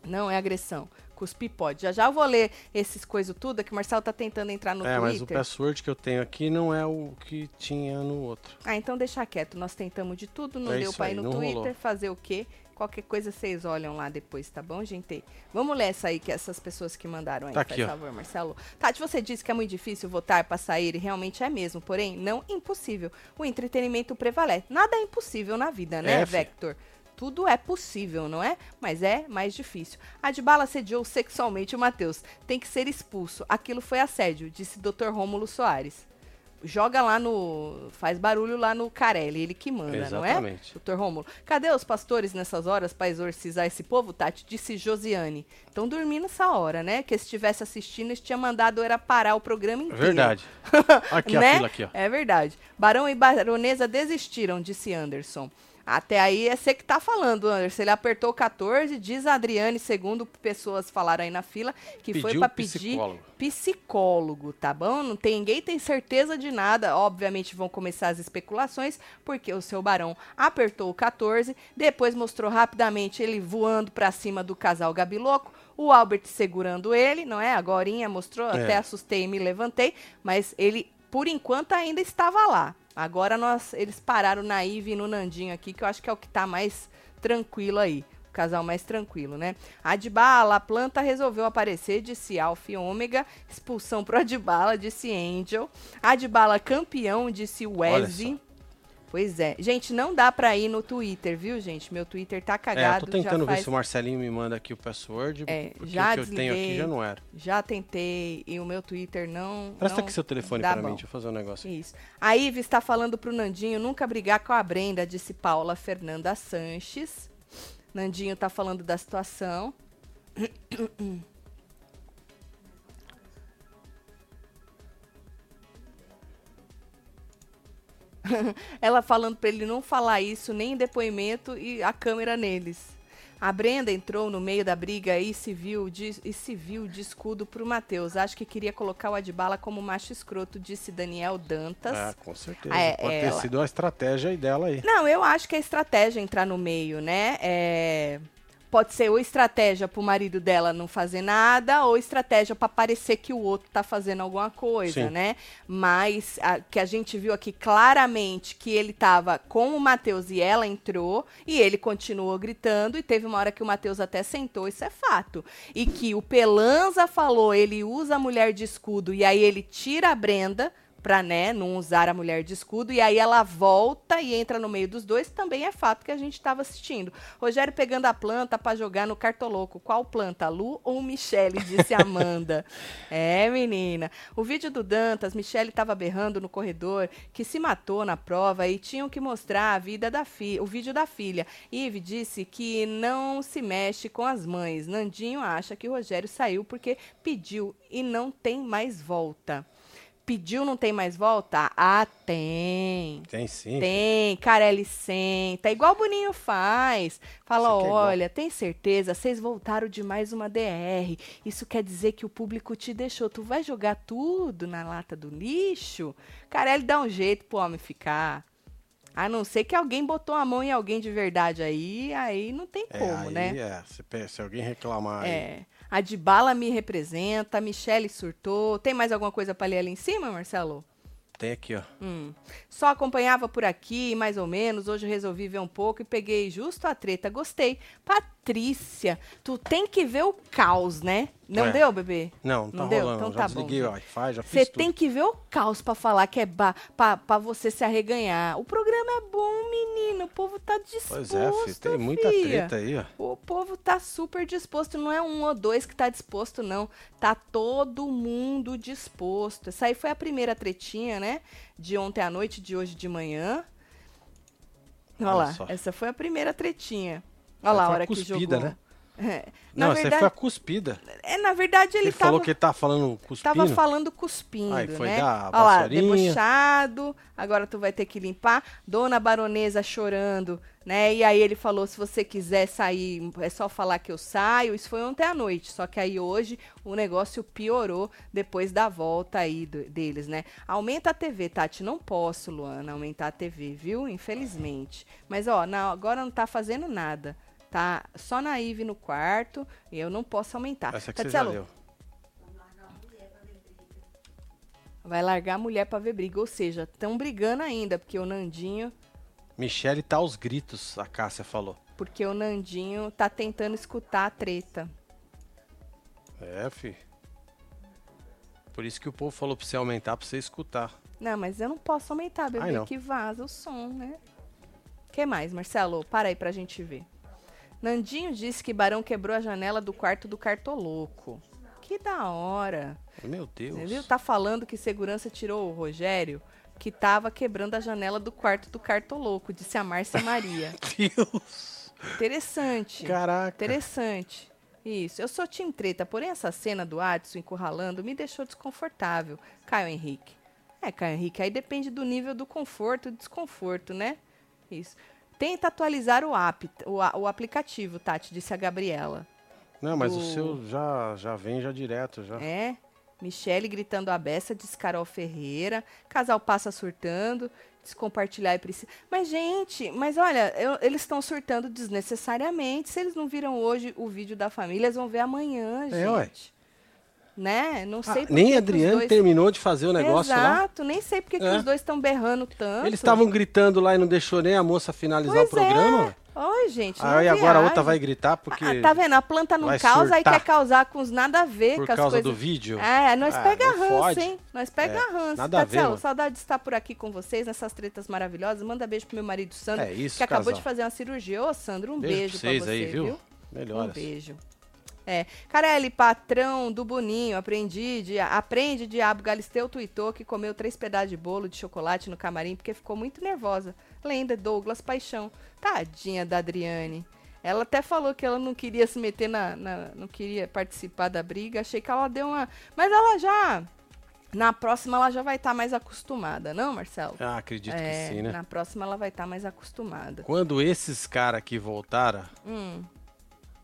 Não é agressão. Cuspir pode. Já já eu vou ler esses coisas tudo, é que o Marcelo tá tentando entrar no é, mas o Twitter. password que eu tenho aqui não é o que tinha no outro. Ah, então deixa quieto. Nós tentamos de tudo, não É deu pra ir aí, no não Twitter. rolou. Fazer o quê? Qualquer coisa vocês olham lá depois, tá bom, gente? Vamos ler essa aí, que essas pessoas que mandaram aí, Tá aqui, ó. favor, Marcelo. Tati, você disse que é muito difícil votar para sair, e realmente é mesmo, porém, não impossível. O entretenimento prevalece. Nada é impossível na vida, né, É. Vector? Tudo é possível, não é? Mas é mais difícil. A Dibala assediou sexualmente o Matheus. Tem que ser expulso. Aquilo foi assédio, disse Dr. Rômulo Soares. Joga lá no. Faz barulho lá no Carelli, ele que manda, não é? Exatamente. Doutor Rômulo. Cadê os pastores nessas horas para exorcizar esse povo, Tati? Disse Josiane. Estão dormindo nessa hora, né? Que se estivesse assistindo, eles tinham mandado era parar o programa É inteiro. verdade. Aqui né? a fila aqui, ó. É verdade. Barão e baronesa desistiram, disse Anderson. Até aí é você que tá falando, Anderson. Ele apertou o 14, diz a Adriane, segundo pessoas falaram aí na fila, que foi Pediu para pedir psicólogo. psicólogo, tá bom? Não tem ninguém tem certeza de nada. Obviamente vão começar as especulações, porque o seu barão apertou o 14, depois mostrou rapidamente ele voando pra cima do casal Gabiloco, o Albert segurando ele, não é? Agorinha mostrou, É. até assustei e me levantei, mas ele por enquanto ainda estava lá. Agora nós eles pararam na Ive e no Nandinho aqui, que eu acho que é o que tá mais tranquilo aí. O casal mais tranquilo, né? Adbala, a planta resolveu aparecer, disse Alfa e Ômega. Expulsão pro Adbala, disse Angel. Adbala campeão, disse Wesley. Pois é. Gente, não dá pra ir no Twitter, viu, gente? Meu Twitter tá É, cagado. tô tentando já ver faz... se o Marcelinho me manda aqui o password. É, porque já o que eu tenho aqui desliguei. já não era. Já tentei e o meu Twitter não. Presta não aqui seu telefone pra bom. mim, deixa eu fazer um negócio aqui. Isso. A Ive está falando pro Nandinho nunca brigar com a Brenda, disse Paula Fernanda Sanches. Nandinho tá falando da situação. Ela falando pra ele não falar isso nem em depoimento e a câmera neles. A Brenda entrou no meio da briga e se viu de, e se viu de escudo pro Matheus. Acho que queria colocar o Adbala como macho escroto, disse Daniel Dantas. É, com certeza. É, Pode é ter ela. sido uma estratégia dela aí. Não, eu acho que é estratégia entrar no meio, né? É, Pode ser ou estratégia pro marido dela não fazer nada, ou estratégia para parecer que o outro tá fazendo alguma coisa, Sim. né? Mas a, que a gente viu aqui claramente que ele tava com o Matheus e ela entrou, e ele continuou gritando, e teve uma hora que o Matheus até sentou, isso é fato. E que o Pelanza falou, ele usa a mulher de escudo, e aí ele tira a Brenda pra, né, não usar a mulher de escudo, e aí ela volta e entra no meio dos dois, também é fato que a gente estava assistindo. Rogério pegando a planta pra jogar no cartoloco. Qual planta, Lu ou Michele? Disse Amanda. é, menina. O vídeo do Dantas, Michele tava berrando no corredor, que se matou na prova e tinham que mostrar a vida da filha, o vídeo da filha. Ive disse que não se mexe com as mães. Nandinho acha que o Rogério saiu porque pediu e não tem mais volta. Pediu, não tem mais volta? Ah, tem. Tem sim. Tem, Carelli senta, igual o Boninho faz. Fala, é olha, tem certeza, vocês voltaram de mais uma DR. Isso quer dizer que o público te deixou. Tu vai jogar tudo na lata do lixo? Carelli dá um jeito pro homem ficar. A não ser que alguém botou a mão em alguém de verdade aí, aí não tem É, como, aí, né? É, se, se alguém reclamar aí. A Dibala me representa, a Michele surtou. Tem mais alguma coisa pra ler ali em cima, Marcelo? Tem aqui, ó. Hum. Só acompanhava por aqui, mais ou menos. Hoje resolvi ver um pouco e peguei justo a treta. Gostei. Patrícia, tu tem que ver o caos, né? Não É. deu, bebê? Não, tá Não deu? rolando. Então já tá bom, desliguei o gente. Wi-Fi, já Você tem que ver o caos pra falar que é ba pra, pra você se arreganhar. O programa é bom, menino. O povo tá disposto. Pois é, filho, tem muita treta aí, ó. O povo tá super disposto, não é um ou dois que tá disposto, não. Tá todo mundo disposto. Essa aí foi a primeira tretinha, né? De ontem à noite, de hoje de manhã. Olha Olha lá, só. essa foi a primeira tretinha. Olha lá a hora que cuspida, jogou. né? É, na Não, verdade, foi a cuspida. é, na verdade ele, Ele, tava falou que ele tá falando cuspindo. Tava falando cuspindo, Aí foi né? dar a Olha lá, debochado, agora tu vai ter que limpar. Dona Baronesa chorando, né? E aí ele falou, se você quiser sair, é só falar que eu saio. Isso foi ontem à noite, só que aí hoje o negócio piorou depois da volta aí do- deles, né? Aumenta a TV, Tati. Não posso, Luana, aumentar a TV, viu? Infelizmente. Mas, ó, agora não tá fazendo nada. Tá só na Ive no quarto e eu não posso aumentar. Essa que você já leu. Vai largar a mulher pra ver briga. Ou seja, estão brigando ainda, porque o Nandinho. Michele tá aos gritos, a Cássia falou. Porque o Nandinho tá tentando escutar a treta. É, fi. Por isso que o povo falou pra você aumentar pra você escutar. Não, mas eu não posso aumentar, bebê, Ai, não. que vaza o som, né? O que mais, Marcelo? Para aí pra gente ver. Nandinho disse que Barão quebrou a janela do quarto do cartoloco. Que da hora. Meu Deus. Você viu? Tá falando que segurança tirou o Rogério, que tava quebrando a janela do quarto do cartoloco, disse a Márcia Maria. Deus. Interessante. Caraca. Interessante. Isso. Eu sou Tim Treta, porém essa cena do Adson encurralando me deixou desconfortável. Caio Henrique. É, Caio Henrique, aí depende do nível do conforto e desconforto, né? Isso. Tenta atualizar o app, o, o aplicativo, Tati, disse a Gabriela. Não, mas O- o seu já, já vem já direto, já. É. Michele gritando a beça, diz Carol Ferreira. Casal passa surtando, diz compartilhar e precisa. Mas, gente, mas olha, eu- eles estão surtando desnecessariamente. Se eles não viram hoje o vídeo da família, eles vão ver amanhã, gente. É, ué. Né? Não Ah, sei por nem Adriano dois... terminou de fazer o negócio lá. Exato, nem sei porque que É. os dois estão berrando tanto. Eles estavam gritando lá e não deixou nem a moça finalizar Pois o programa. é. Oi, gente. não Aí agora a outra vai gritar porque Ah, tá vendo? A planta não causa, surtar. quer causar com os nada a ver por com as causa coisas. do vídeo. É, nós Ah, pega ranço, hein? Nós pega É, ranço. nada a ver, Tatiana, mano. saudade de estar por aqui com vocês nessas tretas maravilhosas. Manda beijo pro meu marido Sandro, É isso, que acabou casal. de fazer uma cirurgia. Ô, Sandro, um beijo, Beijo pra vocês pra você, aí, viu? viu? Melhoras. Um beijo. É, Carelli, patrão do Boninho, aprendi, de, aprende, Diabo Galisteu tweetou que comeu três pedaços de bolo de chocolate no camarim porque ficou muito nervosa. Lenda, Douglas Paixão. Tadinha da Adriane. Ela até falou que ela não queria se meter na, na- não queria participar da briga. Achei que ela deu uma, mas ela já na próxima ela já vai estar mais acostumada, não, Marcelo? Ah, acredito É, que sim, né? Na próxima ela vai estar mais acostumada. Quando esses caras aqui voltaram, Hum,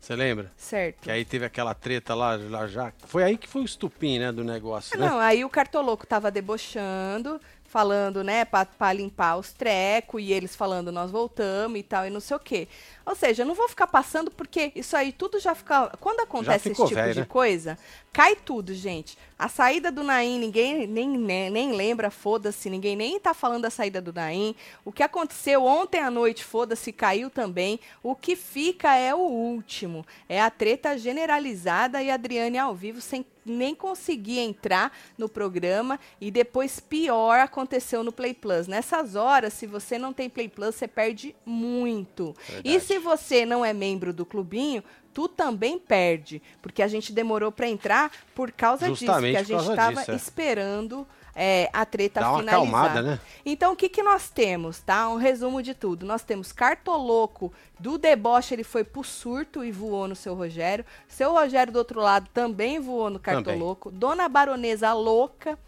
você lembra? certo. Que aí teve aquela treta lá, lá já. Foi aí que foi o estupim, né, do negócio, né? Não, aí o cartoloco tava debochando, falando, né, pra, pra limpar os trecos, e eles falando, nós voltamos e tal, e não sei o quê. Ou seja, eu não vou ficar passando, porque isso aí tudo já fica. Quando acontece esse tipo velho, de né? coisa, cai tudo, gente. A saída do Naim, ninguém nem, nem, nem lembra, foda-se, ninguém nem tá falando da saída do Naim. O que aconteceu ontem à noite, foda-se, caiu também. O que fica é o último. É a treta generalizada e a Adriane ao vivo sem nem conseguir entrar no programa e depois pior aconteceu no Play Plus. Nessas horas, se você não tem Play Plus, você perde muito. E Verdade. se você não é membro do clubinho, tu também perde, porque a gente demorou para entrar por causa Justamente disso, que a gente estava é. esperando é, a treta Dá uma finalizar. acalmada, né? Então, o que, que nós temos, tá? Um resumo de tudo. Nós temos Cartoloco do deboche, ele foi pro surto e voou no seu Rogério. Seu Rogério do outro lado também voou no Também. Cartoloco. Dona Baronesa louca.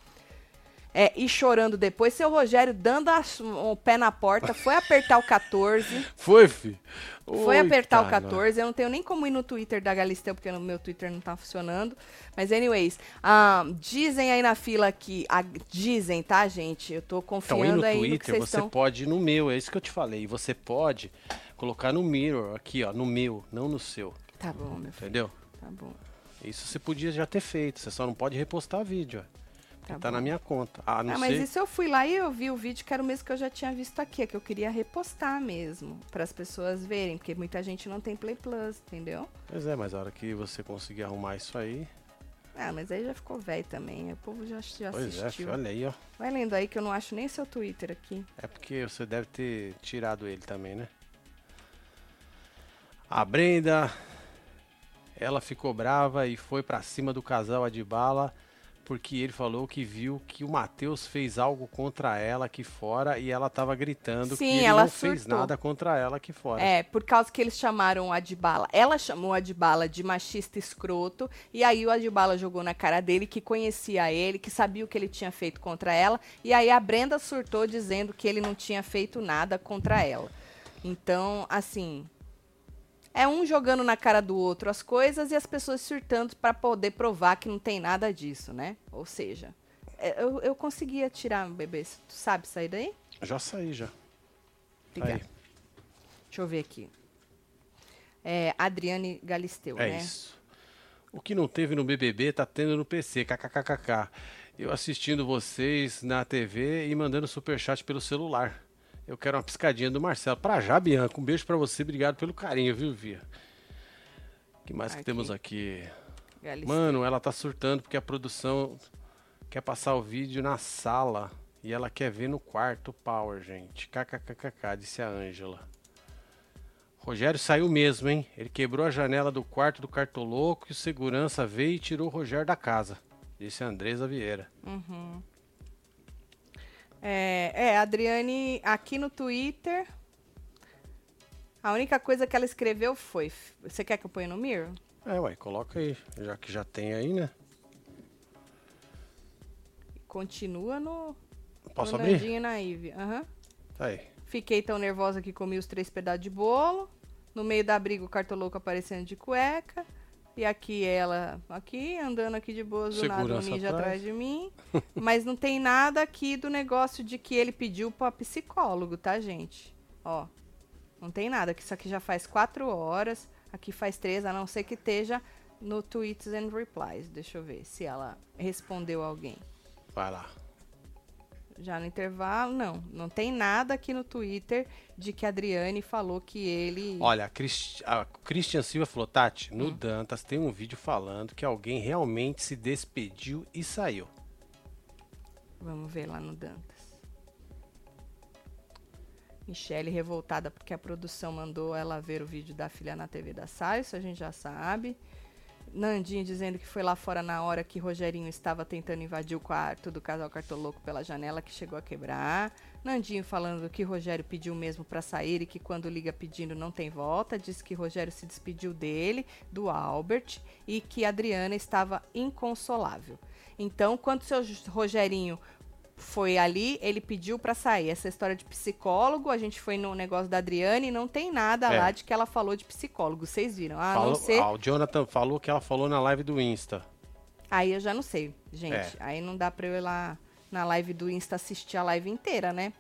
É, e chorando depois, seu Rogério dando as- o pé na porta, foi apertar o 14. Foi, fi. Foi Oi, apertar o cara. 14. Eu não tenho nem como ir no Twitter da Galisteu, porque o meu Twitter não tá funcionando. Mas, anyways, ah, dizem aí na fila que. a- dizem, tá, gente? Eu tô Então, confiando aí no aí no que Twitter, vocês você estão. pode ir no meu, é isso que eu te falei. Você pode colocar no mirror, aqui, ó, no meu, não no seu. Tá bom, meu filho. Entendeu? Tá bom. Isso você podia já ter feito. Você só não pode repostar vídeo, ó. Tá, Tá na minha conta. Ah, não Ah, mas sei. isso eu fui lá e eu vi o vídeo que era o mesmo que eu já tinha visto aqui, é que eu queria repostar mesmo, para as pessoas verem, porque muita gente não tem Play Plus, entendeu? Pois é, mas a hora que você conseguir arrumar isso aí. Ah, mas aí já ficou velho também, o povo já, já Pois é, assistiu. filho, olha aí, ó. Vai lendo aí que eu não acho nem seu Twitter aqui. É porque você deve ter tirado ele também, né? A Brenda, ela ficou brava e foi pra cima do casal Adbala porque ele falou que viu que o Matheus fez algo contra ela aqui fora e ela tava gritando Sim, que ele ela não fez surtou. nada contra ela aqui fora. É, por causa que eles chamaram o Adbala. Ela chamou o Adbala de machista escroto. E aí o Adbala jogou na cara dele que conhecia ele, que sabia o que ele tinha feito contra ela. E aí a Brenda surtou dizendo que ele não tinha feito nada contra ela. Então, assim. É um jogando na cara do outro as coisas e as pessoas surtando para poder provar que não tem nada disso, né? Ou seja, é, eu, eu conseguia tirar, bebê. Tu sabe sair daí? Já saí já. Obrigada. aí. Deixa eu ver aqui. É, Adriane Galisteu, É né? isso. O que não teve no BBB tá tendo no PC, kkkk. Eu assistindo vocês na TV e mandando superchat pelo celular. Eu quero uma piscadinha do Marcelo. Pra já, Bianca. Um beijo pra você. Obrigado pelo carinho, viu, Via? O que mais que Aqui. temos aqui? Galisteu. Mano, ela tá surtando porque a produção quer passar o vídeo na sala e ela quer ver no quarto Power, gente. KKKKK, disse a Ângela. Rogério saiu mesmo, hein? Ele quebrou a janela do quarto do cartoloco e o segurança veio e tirou o Rogério da casa. Disse a Andresa Vieira. É, é, a Adriane, aqui no Twitter, a única coisa que ela escreveu foi... Você quer que eu ponha no Mirror? É, ué, coloca aí. Já que já tem aí, né? Continua no, Posso no abrir? Na Ive. Aham. Tá aí. Fiquei tão nervosa que comi os três pedaços de bolo. No meio da briga, o cartoloco aparecendo de cueca. E aqui ela, aqui, andando aqui de boas, do nada, um ninja atrás. atrás de mim. Mas não tem nada aqui do negócio de que ele pediu pra psicólogo, tá, gente? Ó, não tem nada, que isso aqui já faz quatro horas. Aqui faz três, a não ser que esteja no tweets and replies. Deixa eu ver se ela respondeu alguém. Vai lá. Já no intervalo, não. Não tem nada aqui no Twitter de que a Adriane falou que ele. Olha, a, Christ... a Christian Silva falou, Tati, no Hum. Dantas tem um vídeo falando que alguém realmente se despediu e saiu. Vamos ver lá no Dantas. Michele revoltada porque a produção mandou ela ver o vídeo da filha na TV da Sara, isso a gente já sabe. Nandinho dizendo que foi lá fora na hora que Rogerinho estava tentando invadir o quarto do casal cartoloco pela janela que chegou a quebrar. Nandinho falando que Rogério pediu mesmo para sair e que quando liga pedindo não tem volta. Diz que Rogério se despediu dele, do Albert, e que Adriana estava inconsolável. Então, quando seu Rogerinho foi ali, ele pediu para sair. Essa história de psicólogo, a gente foi no negócio da Adriane e não tem nada É. lá de que ela falou de psicólogo. Vocês viram? A falou, não ser. ah, o Jonathan falou que ela falou na live do Insta. Aí eu já não sei, gente. É. Aí não dá pra eu ir lá na live do Insta assistir a live inteira, né?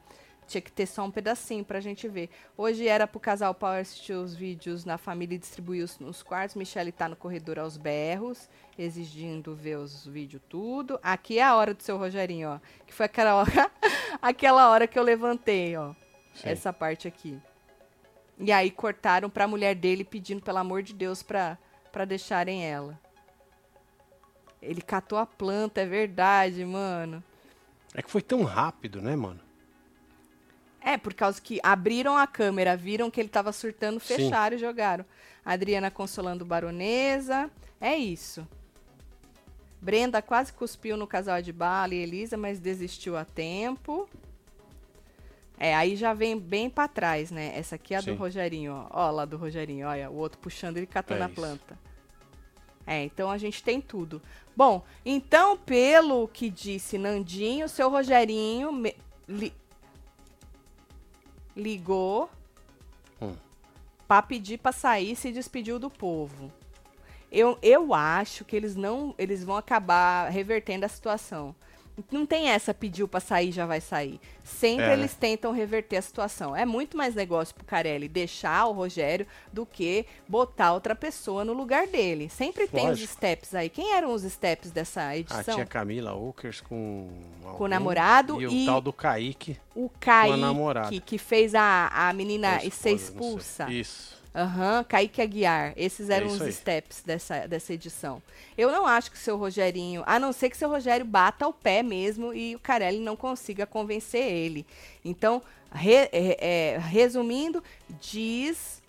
Tinha que ter só um pedacinho pra gente ver. Hoje era pro casal Power assistir os vídeos na família e distribuir os, nos quartos. Michelle tá no corredor aos berros, exigindo ver os vídeos tudo. Aqui é a hora do seu Rogerinho, ó. Que foi aquela hora, aquela hora que eu levantei, ó. Sim. Essa parte aqui. E aí cortaram pra mulher dele pedindo, pelo amor de Deus, pra, pra deixarem ela. Ele catou a planta, é verdade, mano. É que foi tão rápido, né, mano? É, por causa que abriram a câmera, viram que ele tava surtando, Sim. fecharam e jogaram. Adriana consolando baronesa. É isso. Brenda quase cuspiu no casal de Bala e Elisa, mas desistiu a tempo. É, aí já vem bem pra trás, né? Essa aqui é a do Sim. Rogerinho, ó. Ó lá do Rogerinho, olha. O outro puxando ele catando É a isso. planta. É, então a gente tem tudo. Bom, então, pelo que disse Nandinho, seu Rogerinho me- li- ligou Hum. pra pedir pra sair e se despediu do povo. Eu, eu acho que eles não. Eles vão acabar revertendo a situação. Não tem essa pediu pra sair já vai sair. Sempre É, eles tentam reverter a situação. É muito mais negócio pro Carelli deixar o Rogério do que botar outra pessoa no lugar dele. Sempre tem os Lógico. steps aí. Quem eram os steps dessa edição? tia Camila Okers com. Com o namorado e, e o tal do Kaique. o Kaique, que fez a, a menina a ser esposa, sei. expulsa. Isso. Aham, Kaique Aguiar. Esses eram isso os aí. steps dessa, dessa edição. Eu não acho que o seu Rogerinho, a não ser que o seu Rogério bata o pé mesmo e o Carelli não consiga convencer ele. Então, re- é, é, resumindo, diz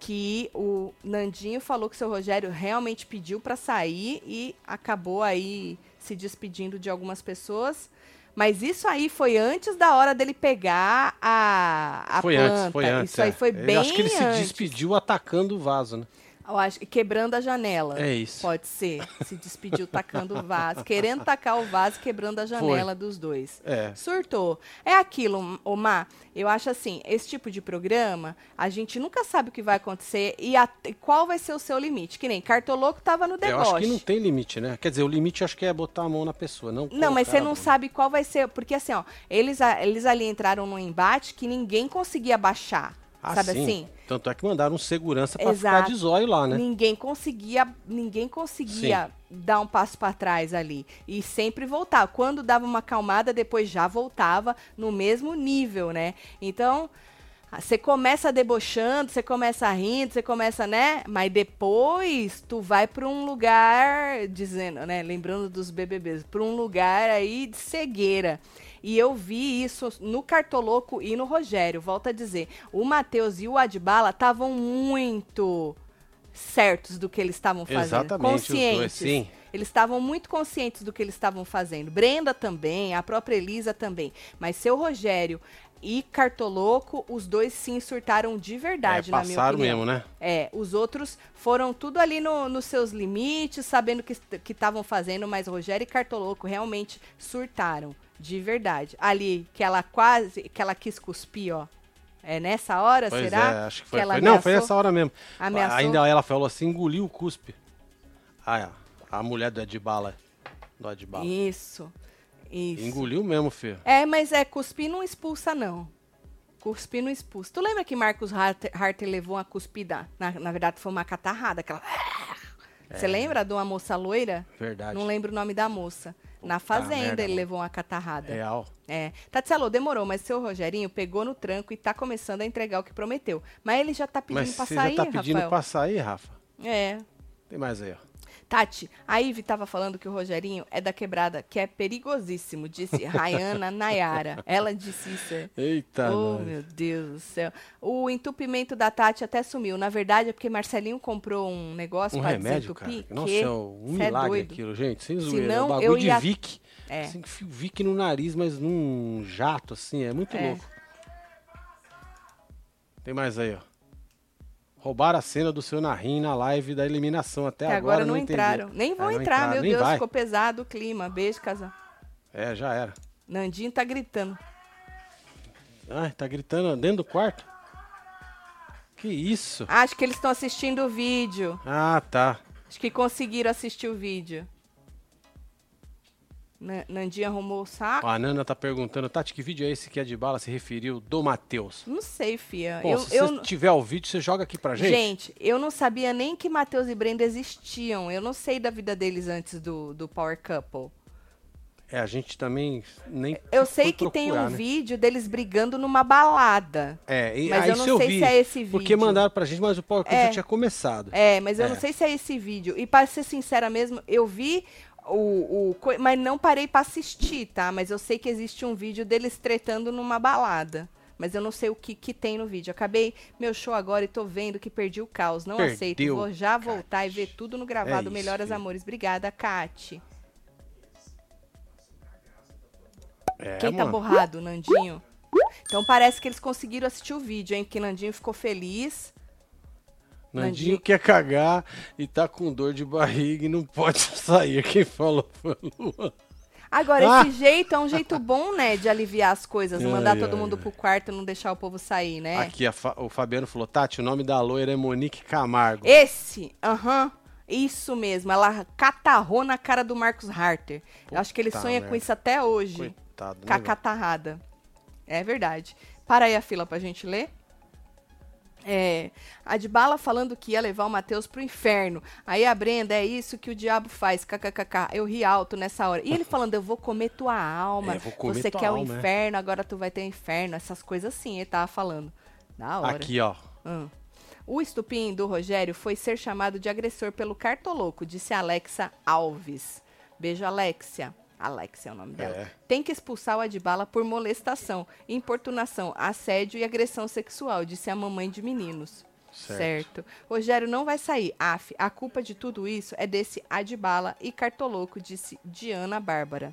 que o Nandinho falou que o seu Rogério realmente pediu para sair e acabou aí se despedindo de algumas pessoas. Mas isso aí foi antes da hora dele pegar a, a foi planta. antes, foi antes. Isso aí é. foi Eu bem acho que ele se antes. despediu atacando o vaso, né? Eu acho que quebrando a janela. É isso. Pode ser. Se despediu tacando o vaso. Querendo tacar o vaso quebrando a janela dos dois. É. Surtou. É aquilo, Omar. Eu acho assim, esse tipo de programa, a gente nunca sabe o que vai acontecer e a- qual vai ser o seu limite. Que nem Cartoloco tava no Eu deboche. acho que não tem limite, né? Quer dizer, o limite eu acho que é botar a mão na pessoa, não Não, mas você não sabe qual vai ser. Porque assim, ó, eles, eles ali entraram num embate que ninguém conseguia baixar. Ah, sabe sim. assim? Tanto é que mandaram segurança pra ficar de zóio lá, né? Ninguém conseguia, ninguém conseguia dar um passo para trás ali e sempre voltar. Quando dava uma acalmada, depois já voltava no mesmo nível, né? Então, você começa debochando, você começa rindo, você começa, né? Mas depois tu vai para um lugar dizendo, né, lembrando dos BBBs, para um lugar aí de cegueira. E eu vi isso no Cartoloco e no Rogério. Volto a dizer, o Matheus e o Adbala estavam muito certos do que eles estavam fazendo. Exatamente, os dois, conscientes. sim. Eles estavam muito conscientes do que eles estavam fazendo. Brenda também, a própria Elisa também. Mas seu Rogério e Cartoloco, os dois sim surtaram de verdade, é, na minha passaram opinião. mesmo, né? É, os outros foram tudo ali no- nos seus limites, sabendo que que estavam fazendo, mas Rogério e Cartoloco realmente surtaram, de verdade. Ali, que ela quase, que ela quis cuspir, ó. É nessa hora, Pois será? é, acho que foi. ela foi- Não, foi ameaçou? nessa hora mesmo. Ameaçou? Ainda ela falou assim, engoliu o cuspe. Ah, a mulher do Adbala. Do Adbala. Isso. Isso. Engoliu mesmo, filho. É, mas é, cuspir não expulsa, não. Cuspir não expulsa. Tu lembra que Marcos Harter, Harter levou uma cuspida? Na, na verdade, foi uma catarrada. Aquela... Você lembra de uma moça loira? Verdade. Não lembro o nome da moça. Na fazenda merda, ele mano. levou uma catarrada. Real. É. Tatselo, demorou, mas seu Rogerinho pegou no tranco e tá começando a entregar o que prometeu. Mas ele já tá pedindo Mas pra você sair, já tá pedindo Rafael. pra sair, Rafa? É. Tem mais aí, ó. Tati, a Ivy tava falando que o Rogerinho é da quebrada, que é perigosíssimo, disse Rayana Nayara. Ela disse isso. é. Eita, oh, nós. meu Deus do céu. O entupimento da Tati até sumiu. Na verdade, é porque Marcelinho comprou um negócio Um pra remédio, cara. desentupir. Nossa, que é um é milagre doido. aquilo, gente. Sem zoeira. Senão, é um bagulho eu de ia- Vic. É. Assim, Vic no nariz, mas num jato, assim. É muito É. louco. Tem mais aí, ó. Roubaram a cena do seu Narim na live da eliminação. Até agora, agora não entendi. entraram. Nem vão É, não entrar, entraram, meu Deus, vai. ficou pesado o clima. Beijo, casal. É, já era. Nandinho tá gritando. Ai, tá gritando dentro do quarto? Que isso? Acho que eles estão assistindo o vídeo. Ah, tá. Acho que conseguiram assistir o vídeo. Na- Nandinho arrumou o saco. A Nana tá perguntando, Tati, que vídeo é esse que a de bala se referiu do Matheus? Não sei, fia. Bom, eu, se eu, você tiver o vídeo, você joga aqui pra gente. gente, eu não sabia nem que Matheus e Brenda existiam. Eu não sei da vida deles antes do, do Power Couple. É, a gente também nem Eu sei que tem um procurar, né? vídeo deles brigando numa balada. É, e Mas eu não eu sei vi, se é esse Porque vídeo. mandaram pra gente, mas o Power É. já tinha começado. É, mas eu não É. sei se é esse vídeo. E para ser sincera mesmo, eu vi o, o mas não parei pra assistir, tá? Mas eu sei que existe um vídeo deles tretando numa balada. Mas eu não sei o que, que tem no vídeo. Acabei meu show agora e tô vendo que perdi o caos. Não Perdeu, aceito. Vou já Kat. voltar e ver tudo no gravado. É Melhoras filho. amores. Obrigada, Kati. É, Quem tá mano. borrado, Nandinho? Então parece que eles conseguiram assistir o vídeo, hein? Porque Nandinho ficou feliz. Nandinho Nandinho. quer cagar e tá com dor de barriga e não pode sair. Quem falou foi o Luan. Agora, Ah! esse jeito é um jeito bom, né? De aliviar as coisas. Ai, mandar todo ai, mundo ai. pro quarto e não deixar o povo sair, né? Aqui, a Fa- o Fabiano falou, Tati, o nome da loira é Monique Camargo. Esse, aham. Isso mesmo, ela catarrou na cara do Marcos Harter. Eu acho que ele Puta sonha com merda. isso até hoje. Coitado, né, Com a catarrada. É verdade. Para aí a fila pra gente ler. É, a de bala falando que ia levar o Matheus pro inferno. Aí a Brenda, é isso que o diabo faz. KKKK. Eu ri alto nessa hora. E ele falando, eu vou comer tua alma. É, comer Você tua quer o alma, é. inferno, agora tu vai ter inferno. Essas coisas assim, ele tava falando. Da hora. Aqui, ó. Hum. O estupim do Rogério foi ser chamado de agressor pelo cartoloco, disse Alexa Alves. Beijo, Alexia. Alexia é o nome dela. É. Tem que expulsar o Adbala por molestação, importunação, assédio e agressão sexual, disse a mamãe de meninos. Certo. Rogério não vai sair. Af, a culpa de tudo isso é desse Adbala e cartoloco, disse Diana Bárbara.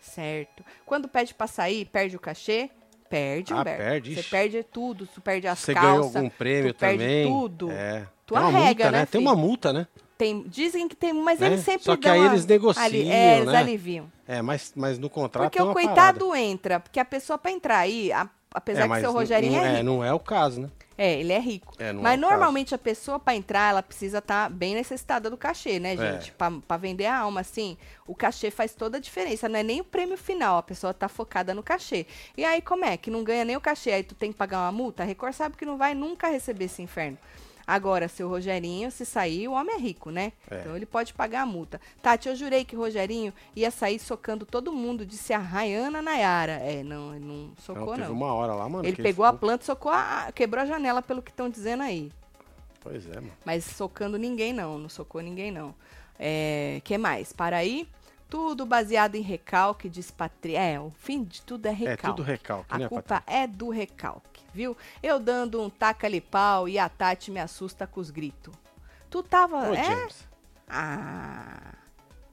Certo. Quando pede pra sair, perde o cachê? Perde, Ah, Humberto. perde, Você perde tudo, tu perde as Você calças. ganhou algum prêmio tu perde também? tudo. É. Tu Tem arrega, multa, né, Tem filho? uma multa, né? Tem, dizem que tem, mas Né? eles sempre Só que aí eles negociam, ali- é, eles né? aliviam. É, mas, mas no contrato Porque tem o coitado parada. entra, porque a pessoa pra entrar aí, a- apesar é, que seu Rogerinho não, é é, rico. não é o caso, né? É, ele é rico. É, não Mas é o caso. normalmente a pessoa pra entrar, ela precisa estar bem necessitada do cachê, né, É. gente? Pra Pra vender a alma, assim, o cachê faz toda a diferença. Não é nem o prêmio final, a pessoa tá focada no cachê. E aí, como é? Que não ganha nem o cachê, aí tu tem que pagar uma multa? A Record sabe que não vai nunca receber esse inferno. Agora, seu Rogerinho, se sair, o homem é rico, né? É. Então ele pode pagar a multa. Tati, eu jurei que o Rogerinho ia sair socando todo mundo, disse a Rayana Nayara. É, não, ele não Não, socou, teve não. uma hora lá, mano. Ele pegou a ficou- planta, socou a, quebrou a janela, pelo que estão dizendo aí. Pois é, mano. Mas socando ninguém, não. Não socou ninguém, não. É, que mais? Para aí. Tudo baseado em recalque, diz Patrícia. É, o fim de tudo é É recalque. tudo recalque, A né, culpa Patrícia? é do recalque, viu? Eu dando um taca-lhe pau e a Tati me assusta com os gritos. Tu tava. Ô, é? James. Ah.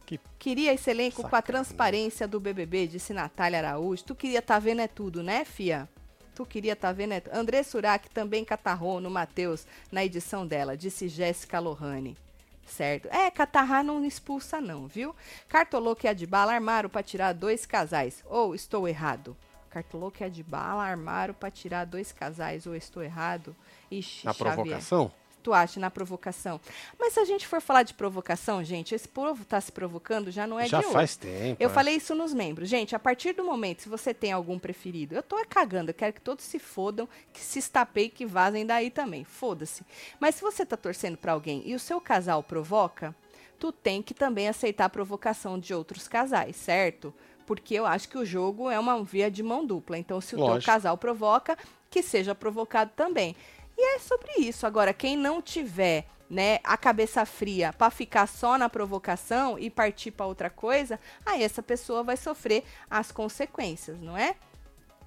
Que Queria esse elenco com a sacanagem. transparência do BBB, disse Natália Araújo. Tu queria tá vendo é tudo, né, fia? Tu queria tá vendo é tudo. André Surak também catarrou no Matheus na edição dela, disse Jéssica Lohane. Certo. É, catarrar não expulsa não, viu? Cartoloco e Adbala armaram para tirar dois casais. Ou estou errado? Cartoloco e Adbala armaram para tirar dois casais. Ou estou errado? Ixi, Na Xavier provocação? tu acha na provocação. Mas se a gente for falar de provocação, gente, esse povo tá se provocando já não é Já de hoje. faz tempo. Eu é. falei isso nos membros. Gente, a partir do momento, se você tem algum preferido, eu tô é cagando, eu quero que todos se fodam, que se estapeiem, que vazem daí também. Foda-se. Mas se você tá torcendo pra alguém e o seu casal provoca, tu tem que também aceitar a provocação de outros casais, certo? Porque eu acho que o jogo é uma via de mão dupla. Então, se o teu Lógico. casal provoca, que seja provocado também. E é sobre isso. Agora, quem não tiver né, a cabeça fria para ficar só na provocação e partir para outra coisa, aí essa pessoa vai sofrer as consequências, não é?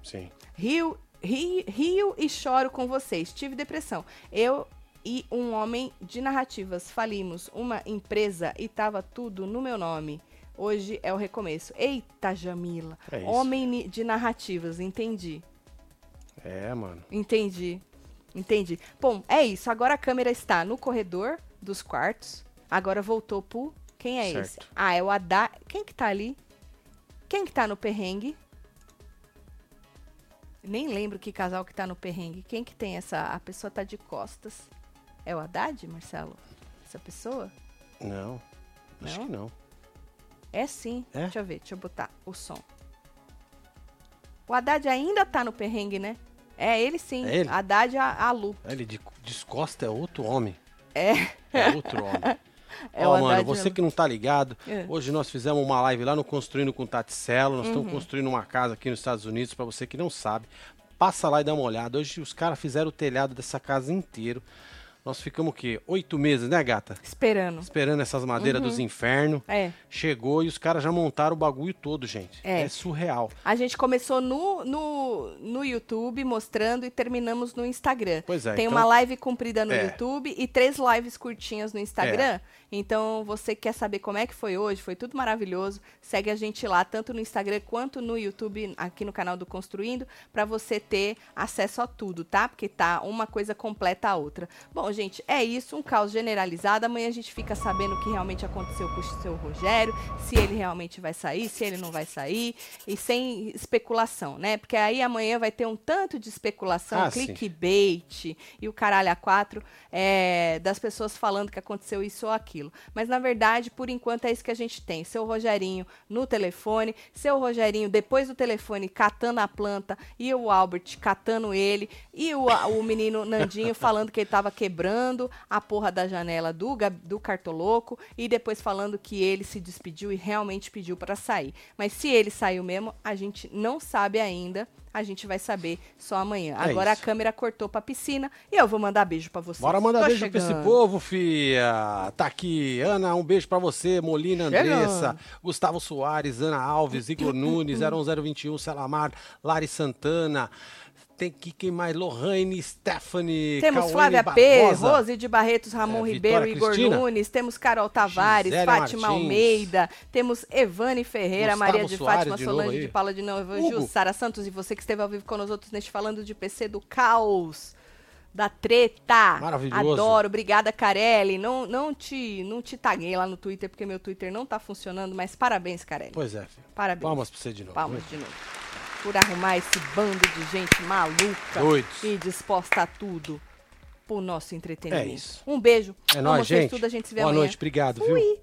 Sim. Rio, rio, rio e choro com vocês. Tive depressão. Eu e um homem de narrativas falimos uma empresa e tava tudo no meu nome. Hoje é o recomeço. Eita, Jamila. É isso. Homem de narrativas, entendi. É, mano. Entendi. Entendi. Bom, é isso. Agora a câmera está no corredor dos quartos. Agora voltou pro. Quem é esse? Certo. Ah, é o Haddad. Quem que tá ali? Quem que tá no perrengue? Nem lembro que casal que tá no perrengue. Quem que tem essa. A pessoa tá de costas. É o Haddad, Marcelo? Essa pessoa? Não. Acho Não? que não. É sim. É? Deixa eu ver, deixa eu botar o som. O Haddad ainda tá no perrengue, né? É ele sim. É ele? Haddad a, a Lu. Ele de descosta é outro homem. É. É outro homem. É Ó, o mano, você que não tá ligado, É. hoje nós fizemos uma live lá no Construindo com Taticelo. Nós Uhum. estamos construindo uma casa aqui nos Estados Unidos, pra você que não sabe. Passa lá e dá uma olhada. Hoje os caras fizeram o telhado dessa casa inteiro. Nós ficamos o quê? Oito meses, né, gata? Esperando. Esperando essas madeiras Uhum. dos infernos. É. Chegou e os caras já montaram o bagulho todo, gente. É. É, surreal. A gente começou no, no, no YouTube mostrando e terminamos no Instagram. Pois é, Tem então- uma live comprida no É. YouTube e três lives curtinhas no Instagram. Então, você quer saber como é que foi hoje? Foi tudo maravilhoso. Segue a gente lá, tanto no Instagram quanto no YouTube, aqui no canal do Construindo, para você ter acesso a tudo, tá? Porque tá uma coisa completa a outra. Bom, gente, é isso, um caos generalizado. Amanhã a gente fica sabendo o que realmente aconteceu com o seu Rogério, se ele realmente vai sair, se ele não vai sair, e sem especulação, né? Porque aí amanhã vai ter um tanto de especulação, Ah, sim. clickbait e o caralho a quatro é, das pessoas falando que aconteceu isso ou aquilo. Mas na verdade, por enquanto, é isso que a gente tem. Seu Rogerinho no telefone, seu Rogerinho depois do telefone catando a planta e o Albert catando ele e o, o menino Nandinho falando que ele tava quebrando a porra da janela do, do cartoloco e depois falando que ele se despediu e realmente pediu para sair. Mas se ele saiu mesmo, a gente não sabe ainda. A gente vai saber só amanhã. É Agora isso. a câmera cortou pra piscina e eu vou mandar beijo pra vocês. Bora mandar Tô beijo pra esse chegando. povo, fia. Tá aqui. Ana, um beijo pra você. Molina Chegando. Andressa, Gustavo Soares, Ana Alves, Igor Nunes, 01021, Selamar, Lari Santana. Tem que mais? Lohane, Stephanie, Temos Cauane Flávia P, Barbosa. Rose de Barretos, Ramon É, Ribeiro, Igor Cristina. Nunes, temos Carol Tavares, Gisele Fátima Martins. Almeida, temos Evane Ferreira, Gustavo Maria de Soares Fátima, de Solange de Paula de Novo. Jussara Santos e você que esteve ao vivo com nós outros neste Falando de PC do Caos. Da treta. Maravilhoso. Adoro. Obrigada, Carelli. Não, não, te, não te taguei lá no Twitter, porque meu Twitter não tá funcionando, mas parabéns, Carelli. Pois é, filho. Parabéns. Palmas pra você de novo. Palmas de novo. Por arrumar esse bando de gente maluca Doidos. e disposta a tudo pro nosso entretenimento. É isso. Um beijo. É nóis, gente. tudo, a gente se vê Boa amanhã. noite, obrigado, viu? Fui.